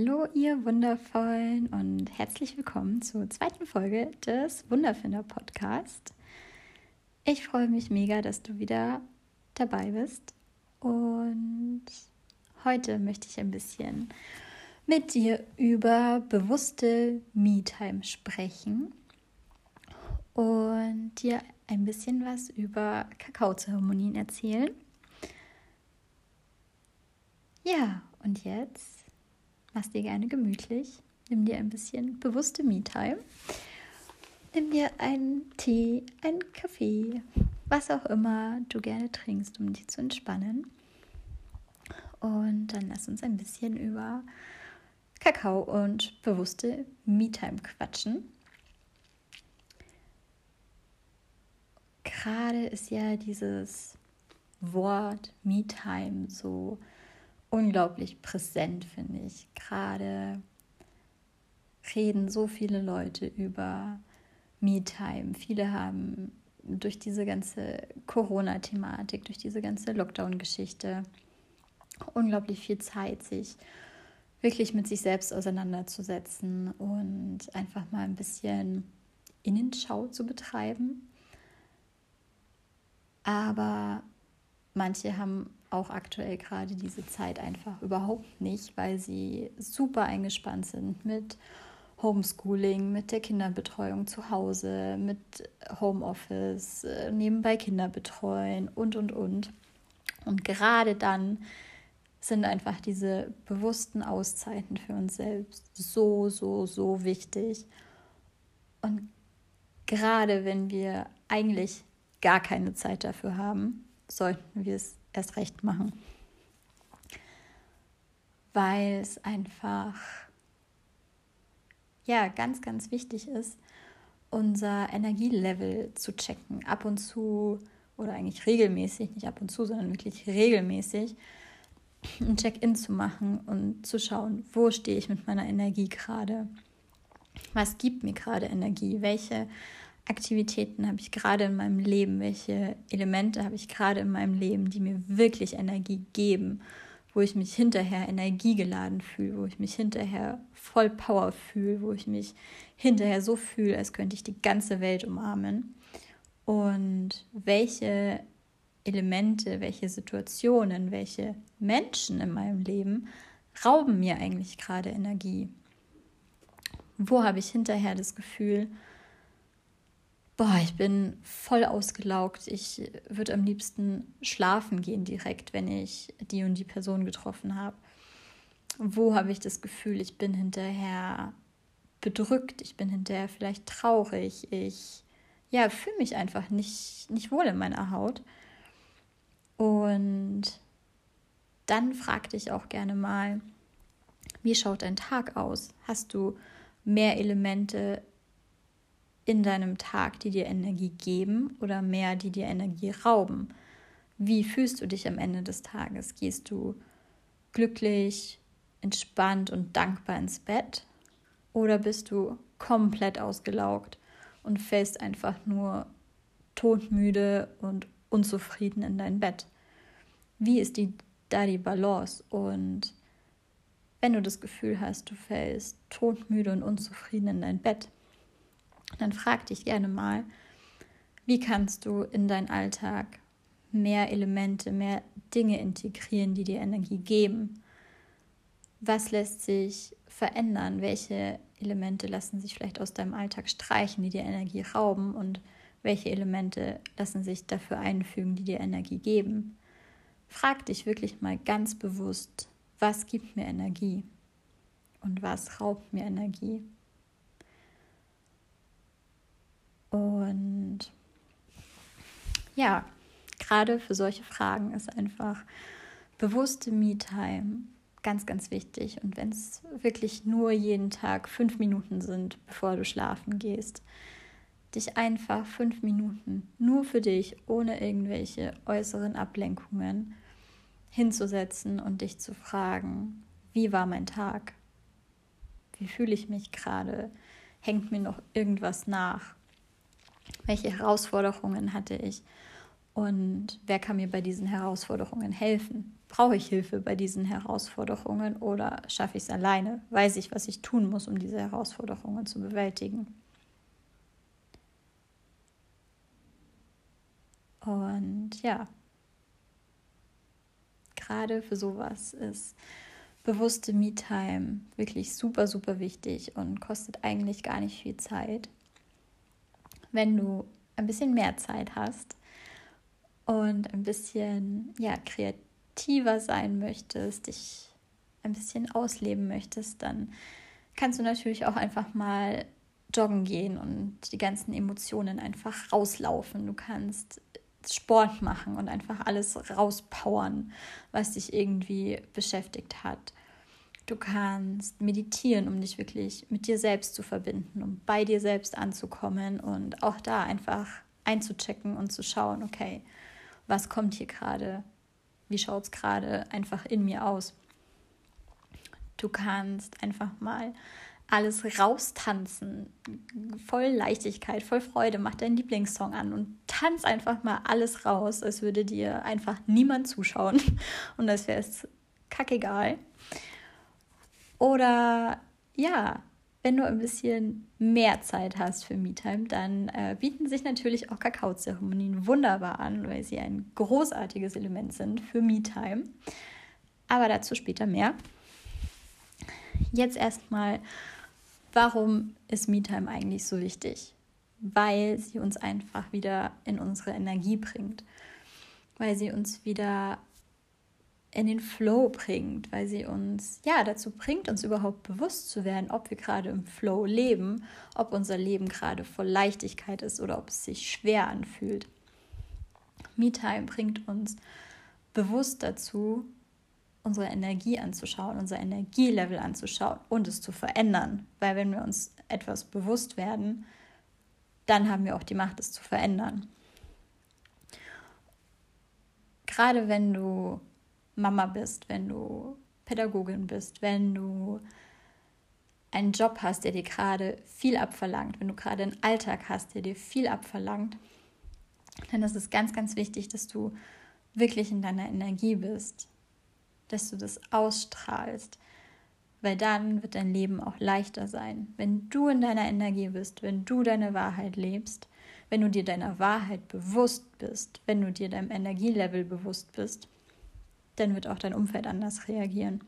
Hallo, ihr Wundervollen und herzlich willkommen zur zweiten Folge des Wunderfinder Podcast. Ich freue mich mega, dass du wieder dabei bist und heute möchte ich ein bisschen mit dir über bewusste Me-Time sprechen und dir ein bisschen was über Kakaozeremonien erzählen. Ja, und jetzt mach's dir gerne gemütlich. Nimm dir ein bisschen bewusste Me-Time. Nimm dir einen Tee, einen Kaffee, was auch immer du gerne trinkst, um dich zu entspannen. Und dann lass uns ein bisschen über Kakao und bewusste Me-Time quatschen. Gerade ist ja dieses Wort Me-Time so unglaublich präsent, finde ich. Gerade reden so viele Leute über Me-Time. Viele haben durch diese ganze Corona-Thematik, durch diese ganze Lockdown-Geschichte unglaublich viel Zeit, sich wirklich mit sich selbst auseinanderzusetzen und einfach mal ein bisschen Innenschau zu betreiben. Aber manche haben auch aktuell gerade diese Zeit einfach überhaupt nicht, weil sie super eingespannt sind mit Homeschooling, mit der Kinderbetreuung zu Hause, mit Homeoffice, äh, nebenbei Kinder betreuen und, und, und. Und gerade dann sind einfach diese bewussten Auszeiten für uns selbst so, so, so wichtig. Und gerade wenn wir eigentlich gar keine Zeit dafür haben, sollten wir es erst recht machen. Weil es einfach ja ganz, ganz wichtig ist, unser Energielevel zu checken. Ab und zu oder eigentlich regelmäßig, nicht ab und zu, sondern wirklich regelmäßig ein Check-in zu machen und zu schauen, wo stehe ich mit meiner Energie gerade? Was gibt mir gerade Energie? Welche Aktivitäten habe ich gerade in meinem Leben? Welche Elemente habe ich gerade in meinem Leben, die mir wirklich Energie geben? Wo ich mich hinterher energiegeladen fühle, wo ich mich hinterher voll Power fühle, wo ich mich hinterher so fühle, als könnte ich die ganze Welt umarmen. Und welche Elemente, welche Situationen, welche Menschen in meinem Leben rauben mir eigentlich gerade Energie? Wo habe ich hinterher das Gefühl, boah, ich bin voll ausgelaugt. Ich würde am liebsten schlafen gehen direkt, wenn ich die und die Person getroffen habe. Wo habe ich das Gefühl, ich bin hinterher bedrückt, ich bin hinterher vielleicht traurig, ich ja, fühle mich einfach nicht, nicht wohl in meiner Haut. Und dann frag dich auch gerne mal, wie schaut dein Tag aus? Hast du mehr Elemente in deinem Tag, die dir Energie geben oder mehr, die dir Energie rauben? Wie fühlst du dich am Ende des Tages? Gehst du glücklich, entspannt und dankbar ins Bett? Oder bist du komplett ausgelaugt und fällst einfach nur todmüde und unzufrieden in dein Bett? Wie ist die, da die Balance? Und wenn du das Gefühl hast, du fällst todmüde und unzufrieden in dein Bett, dann frag dich gerne mal, wie kannst du in deinen Alltag mehr Elemente, mehr Dinge integrieren, die dir Energie geben? Was lässt sich verändern? Welche Elemente lassen sich vielleicht aus deinem Alltag streichen, die dir Energie rauben? Und welche Elemente lassen sich dafür einfügen, die dir Energie geben? Frag dich wirklich mal ganz bewusst, was gibt mir Energie und was raubt mir Energie? Und ja, gerade für solche Fragen ist einfach bewusste Me-Time ganz, ganz wichtig. Und wenn es wirklich nur jeden Tag fünf Minuten sind, bevor du schlafen gehst, dich einfach fünf Minuten nur für dich, ohne irgendwelche äußeren Ablenkungen hinzusetzen und dich zu fragen, wie war mein Tag? Wie fühle ich mich gerade? Hängt mir noch irgendwas nach? Welche Herausforderungen hatte ich? Und wer kann mir bei diesen Herausforderungen helfen? Brauche ich Hilfe bei diesen Herausforderungen oder schaffe ich es alleine? Weiß ich, was ich tun muss, um diese Herausforderungen zu bewältigen? Und ja, gerade für sowas ist bewusste Me-Time wirklich super, super wichtig und kostet eigentlich gar nicht viel Zeit. Wenn du ein bisschen mehr Zeit hast und ein bisschen ja, kreativer sein möchtest, dich ein bisschen ausleben möchtest, dann kannst du natürlich auch einfach mal joggen gehen und die ganzen Emotionen einfach rauslaufen. Du kannst Sport machen und einfach alles rauspowern, was dich irgendwie beschäftigt hat. Du kannst meditieren, um dich wirklich mit dir selbst zu verbinden, um bei dir selbst anzukommen und auch da einfach einzuchecken und zu schauen, okay, was kommt hier gerade? Wie schaut es gerade einfach in mir aus? Du kannst einfach mal alles raustanzen. Voll Leichtigkeit, voll Freude. Mach deinen Lieblingssong an und tanz einfach mal alles raus, als würde dir einfach niemand zuschauen und als wäre es kackegal. Oder ja, wenn du ein bisschen mehr Zeit hast für MeTime, dann äh, bieten sich natürlich auch Kakaozeremonien wunderbar an, weil sie ein großartiges Element sind für MeTime. Aber dazu später mehr. Jetzt erstmal Warum ist MeTime eigentlich so wichtig? Weil sie uns einfach wieder in unsere Energie bringt, weil sie uns wieder in den Flow bringt, weil sie uns ja dazu bringt, uns überhaupt bewusst zu werden, ob wir gerade im Flow leben, ob unser Leben gerade voll Leichtigkeit ist oder ob es sich schwer anfühlt. MeTime bringt uns bewusst dazu, unsere Energie anzuschauen, unser Energielevel anzuschauen und es zu verändern. Weil wenn wir uns etwas bewusst werden, dann haben wir auch die Macht, es zu verändern. Gerade wenn du Mama bist, wenn du Pädagogin bist, wenn du einen Job hast, der dir gerade viel abverlangt, wenn du gerade einen Alltag hast, der dir viel abverlangt, dann ist es ganz, ganz wichtig, dass du wirklich in deiner Energie bist, dass du das ausstrahlst, weil dann wird dein Leben auch leichter sein. Wenn du in deiner Energie bist, wenn du deine Wahrheit lebst, wenn du dir deiner Wahrheit bewusst bist, wenn du dir deinem Energielevel bewusst bist, dann wird auch dein Umfeld anders reagieren.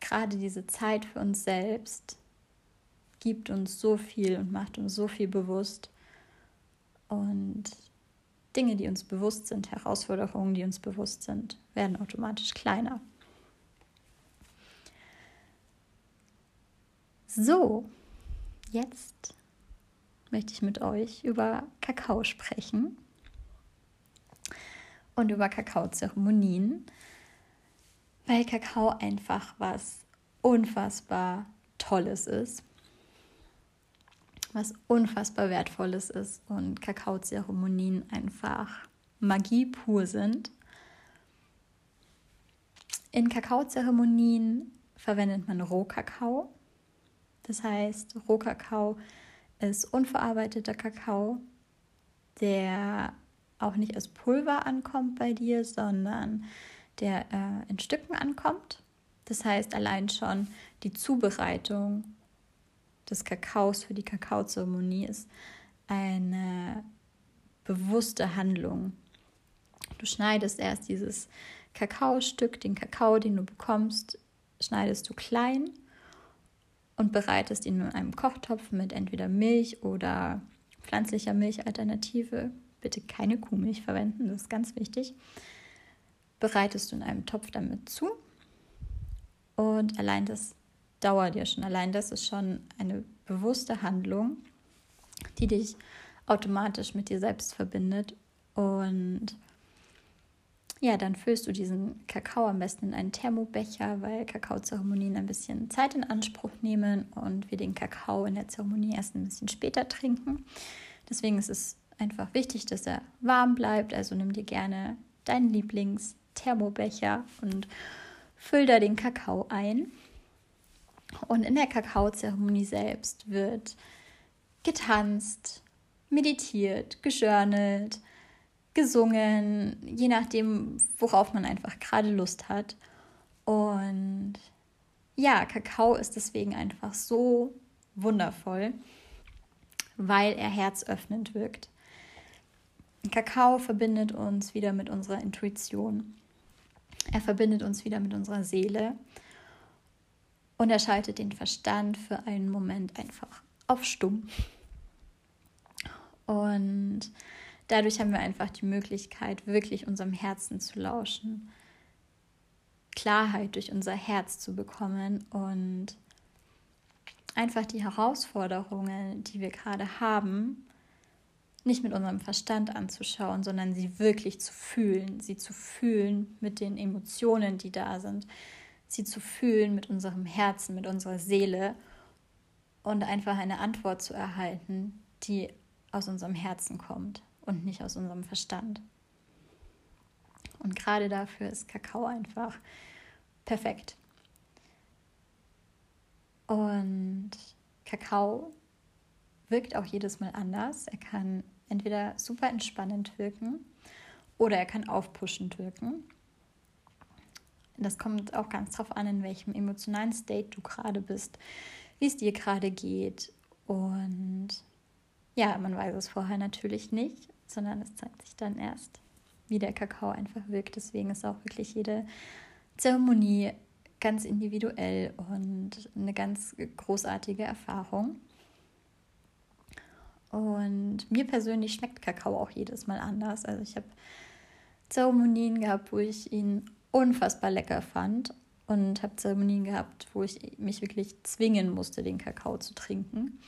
Gerade diese Zeit für uns selbst gibt uns so viel und macht uns so viel bewusst. Und Dinge, die uns bewusst sind, Herausforderungen, die uns bewusst sind, werden automatisch kleiner. So, jetzt möchte ich mit euch über Kakao sprechen und über Kakaozeremonien, weil Kakao einfach was unfassbar Tolles ist was unfassbar Wertvolles ist und Kakaozeremonien einfach Magie pur sind. In Kakaozeremonien verwendet man Rohkakao. Das heißt, Rohkakao ist unverarbeiteter Kakao, der auch nicht als Pulver ankommt bei dir, sondern der äh, in Stücken ankommt. Das heißt, allein schon die Zubereitung des Kakaos für die Kakaozeremonie ist eine bewusste Handlung. Du schneidest erst dieses Kakaostück, den Kakao, den du bekommst, schneidest du klein und bereitest ihn in einem Kochtopf mit entweder Milch oder pflanzlicher Milchalternative. Bitte keine Kuhmilch verwenden, das ist ganz wichtig. Bereitest du in einem Topf damit zu und allein das dauert ja schon. Allein das ist schon eine bewusste Handlung, die dich automatisch mit dir selbst verbindet. Und ja, dann füllst du diesen Kakao am besten in einen Thermobecher, weil Kakaozeremonien ein bisschen Zeit in Anspruch nehmen und wir den Kakao in der Zeremonie erst ein bisschen später trinken. Deswegen ist es einfach wichtig, dass er warm bleibt. Also nimm dir gerne deinen Lieblings-Thermobecher und füll da den Kakao ein. Und in der Kakaozeremonie selbst wird getanzt, meditiert, gejournelt, gesungen, je nachdem, worauf man einfach gerade Lust hat. Und ja, Kakao ist deswegen einfach so wundervoll, weil er herzöffnend wirkt. Kakao verbindet uns wieder mit unserer Intuition. Er verbindet uns wieder mit unserer Seele. Und er schaltet den Verstand für einen Moment einfach auf stumm. Und dadurch haben wir einfach die Möglichkeit, wirklich unserem Herzen zu lauschen, Klarheit durch unser Herz zu bekommen und einfach die Herausforderungen, die wir gerade haben, nicht mit unserem Verstand anzuschauen, sondern sie wirklich zu fühlen, sie zu fühlen mit den Emotionen, die da sind, sie zu fühlen mit unserem Herzen, mit unserer Seele und einfach eine Antwort zu erhalten, die aus unserem Herzen kommt und nicht aus unserem Verstand. Und gerade dafür ist Kakao einfach perfekt. Und Kakao wirkt auch jedes Mal anders. Er kann entweder super entspannend wirken oder er kann aufpushend wirken. Das kommt auch ganz darauf an, in welchem emotionalen State du gerade bist, wie es dir gerade geht. Und ja, man weiß es vorher natürlich nicht, sondern es zeigt sich dann erst, wie der Kakao einfach wirkt. Deswegen ist auch wirklich jede Zeremonie ganz individuell und eine ganz großartige Erfahrung. Und mir persönlich schmeckt Kakao auch jedes Mal anders. Also ich habe Zeremonien gehabt, wo ich ihn unfassbar lecker fand und habe Zeremonien gehabt, wo ich mich wirklich zwingen musste, den Kakao zu trinken.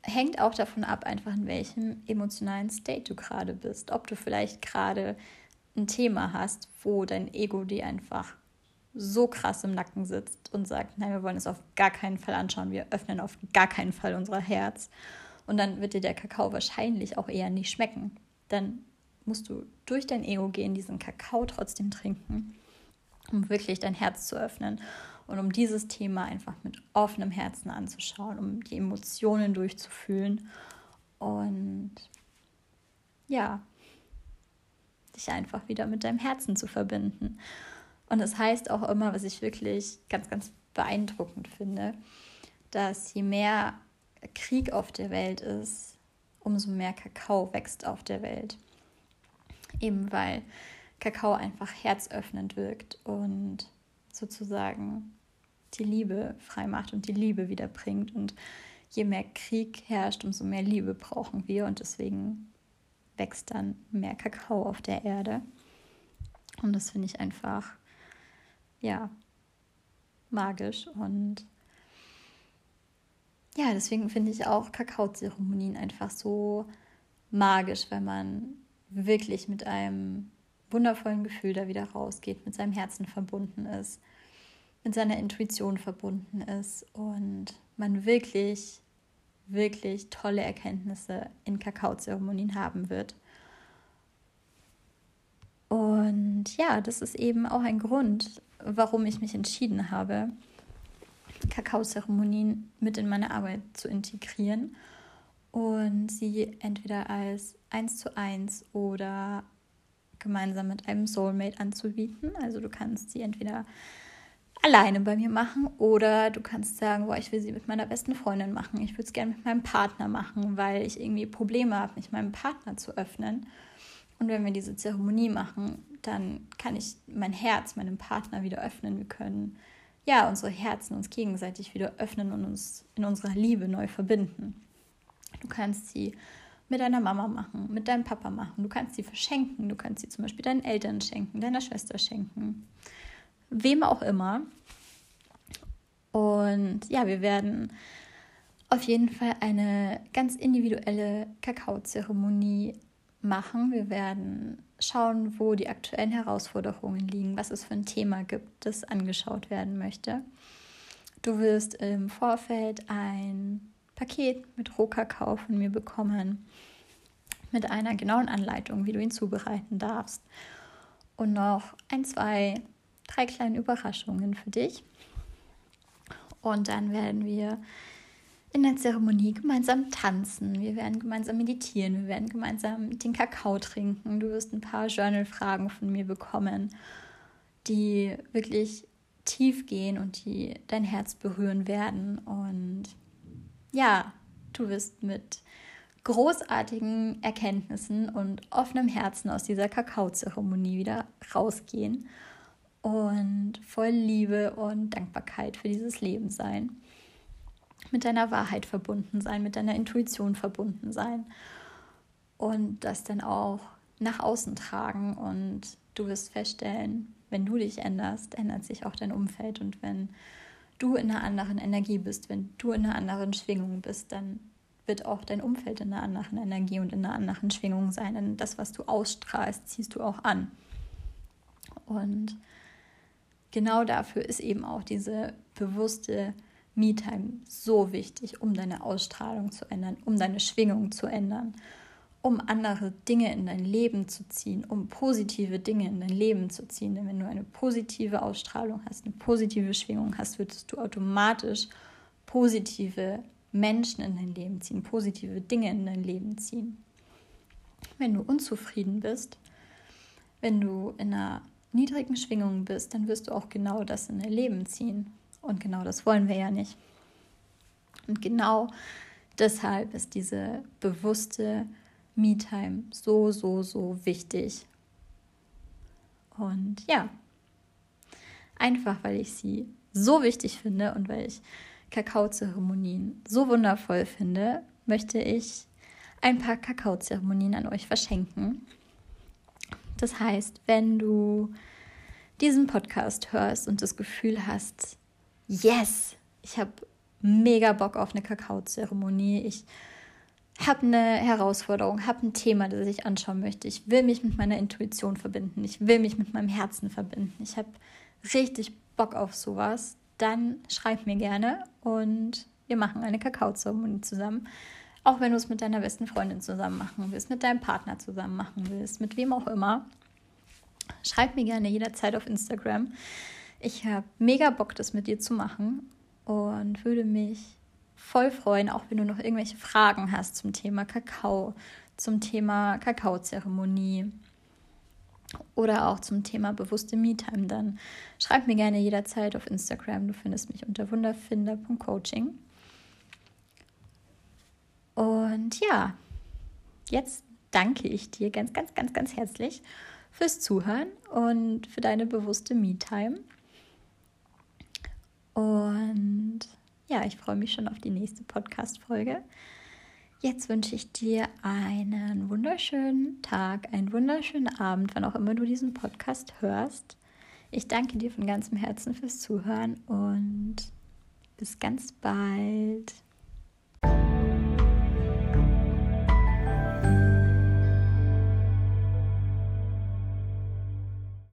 Hängt auch davon ab, einfach in welchem emotionalen State du gerade bist. Ob du vielleicht gerade ein Thema hast, wo dein Ego dir einfach so krass im Nacken sitzt und sagt, nein, wir wollen es auf gar keinen Fall anschauen, wir öffnen auf gar keinen Fall unser Herz. Und dann wird dir der Kakao wahrscheinlich auch eher nicht schmecken. Dann musst du durch dein Ego gehen, diesen Kakao trotzdem trinken, um wirklich dein Herz zu öffnen und um dieses Thema einfach mit offenem Herzen anzuschauen, um die Emotionen durchzufühlen und ja, dich einfach wieder mit deinem Herzen zu verbinden. Und das heißt auch immer, was ich wirklich ganz, ganz beeindruckend finde, dass je mehr Krieg auf der Welt ist, umso mehr Kakao wächst auf der Welt. Eben weil Kakao einfach herzöffnend wirkt und sozusagen die Liebe freimacht und die Liebe wiederbringt. Und je mehr Krieg herrscht, umso mehr Liebe brauchen wir und deswegen wächst dann mehr Kakao auf der Erde. Und das finde ich einfach, ja, magisch. Und ja, deswegen finde ich auch Kakaozeremonien einfach so magisch, weil man wirklich mit einem wundervollen Gefühl da wieder rausgeht, mit seinem Herzen verbunden ist, mit seiner Intuition verbunden ist und man wirklich wirklich tolle Erkenntnisse in Kakaozeremonien haben wird. Und ja, das ist eben auch ein Grund, warum ich mich entschieden habe, Kakaozeremonien mit in meine Arbeit zu integrieren und sie entweder als eins zu eins oder gemeinsam mit einem Soulmate anzubieten. Also du kannst sie entweder alleine bei mir machen oder du kannst sagen, boah, ich will sie mit meiner besten Freundin machen. Ich würde es gerne mit meinem Partner machen, weil ich irgendwie Probleme habe, mich meinem Partner zu öffnen. Und wenn wir diese Zeremonie machen, dann kann ich mein Herz meinem Partner wieder öffnen. Wir können ja unsere Herzen uns gegenseitig wieder öffnen und uns in unserer Liebe neu verbinden. Du kannst sie mit deiner Mama machen, mit deinem Papa machen. Du kannst sie verschenken. Du kannst sie zum Beispiel deinen Eltern schenken, deiner Schwester schenken wem auch immer. Und ja, wir werden auf jeden Fall eine ganz individuelle Kakaozeremonie machen. Wir werden schauen, wo die aktuellen Herausforderungen liegen, was es für ein Thema gibt, das angeschaut werden möchte. Du wirst im Vorfeld ein Paket mit Rohkakao von mir bekommen, mit einer genauen Anleitung, wie du ihn zubereiten darfst. Und noch ein, zwei drei kleine Überraschungen für dich. Und dann werden wir in der Zeremonie gemeinsam tanzen, wir werden gemeinsam meditieren, wir werden gemeinsam den Kakao trinken. Du wirst ein paar Journal-Fragen von mir bekommen, die wirklich tief gehen und die dein Herz berühren werden. Und ja, du wirst mit großartigen Erkenntnissen und offenem Herzen aus dieser Kakaozeremonie wieder rausgehen und voll Liebe und Dankbarkeit für dieses Leben sein mit deiner Wahrheit verbunden sein, mit deiner Intuition verbunden sein und das dann auch nach außen tragen und du wirst feststellen, wenn du dich änderst, ändert sich auch dein Umfeld und wenn du in einer anderen Energie bist, wenn du in einer anderen Schwingung bist, dann wird auch dein Umfeld in einer anderen Energie und in einer anderen Schwingung sein. Denn das, was du ausstrahlst, ziehst du auch an. Und genau dafür ist eben auch diese bewusste Me-Time so wichtig, um deine Ausstrahlung zu ändern, um deine Schwingung zu ändern, um andere Dinge in dein Leben zu ziehen, um positive Dinge in dein Leben zu ziehen. Denn wenn du eine positive Ausstrahlung hast, eine positive Schwingung hast, würdest du automatisch positive Menschen in dein Leben ziehen, positive Dinge in dein Leben ziehen. Wenn du unzufrieden bist, wenn du in einer niedrigen Schwingung bist, dann wirst du auch genau das in dein Leben ziehen. Und genau das wollen wir ja nicht. Und genau deshalb ist diese bewusste Me-Time so, so, so wichtig. Und ja, einfach weil ich sie so wichtig finde und weil ich Kakaozeremonien so wundervoll finde, möchte ich ein paar Kakaozeremonien an euch verschenken. Das heißt, wenn du diesen Podcast hörst und das Gefühl hast, yes, ich habe mega Bock auf eine Kakaozeremonie. Ich habe eine Herausforderung, habe ein Thema, das ich anschauen möchte. Ich will mich mit meiner Intuition verbinden. Ich will mich mit meinem Herzen verbinden. Ich habe richtig Bock auf sowas. Dann schreib mir gerne und wir machen eine Kakaozeremonie zusammen. Auch wenn du es mit deiner besten Freundin zusammen machen willst, mit deinem Partner zusammen machen willst, mit wem auch immer. Schreib mir gerne jederzeit auf Instagram. Ich habe mega Bock, das mit dir zu machen und würde mich voll freuen, auch wenn du noch irgendwelche Fragen hast zum Thema Kakao, zum Thema Kakaozeremonie oder auch zum Thema bewusste Me-Time, dann schreib mir gerne jederzeit auf Instagram. Du findest mich unter wunderfinder.coaching. Und ja, jetzt danke ich dir ganz, ganz, ganz, ganz herzlich fürs Zuhören und für deine bewusste Me-Time. Und ja, ich freue mich schon auf die nächste Podcast-Folge. Jetzt wünsche ich dir einen wunderschönen Tag, einen wunderschönen Abend, wann auch immer du diesen Podcast hörst. Ich danke dir von ganzem Herzen fürs Zuhören und bis ganz bald.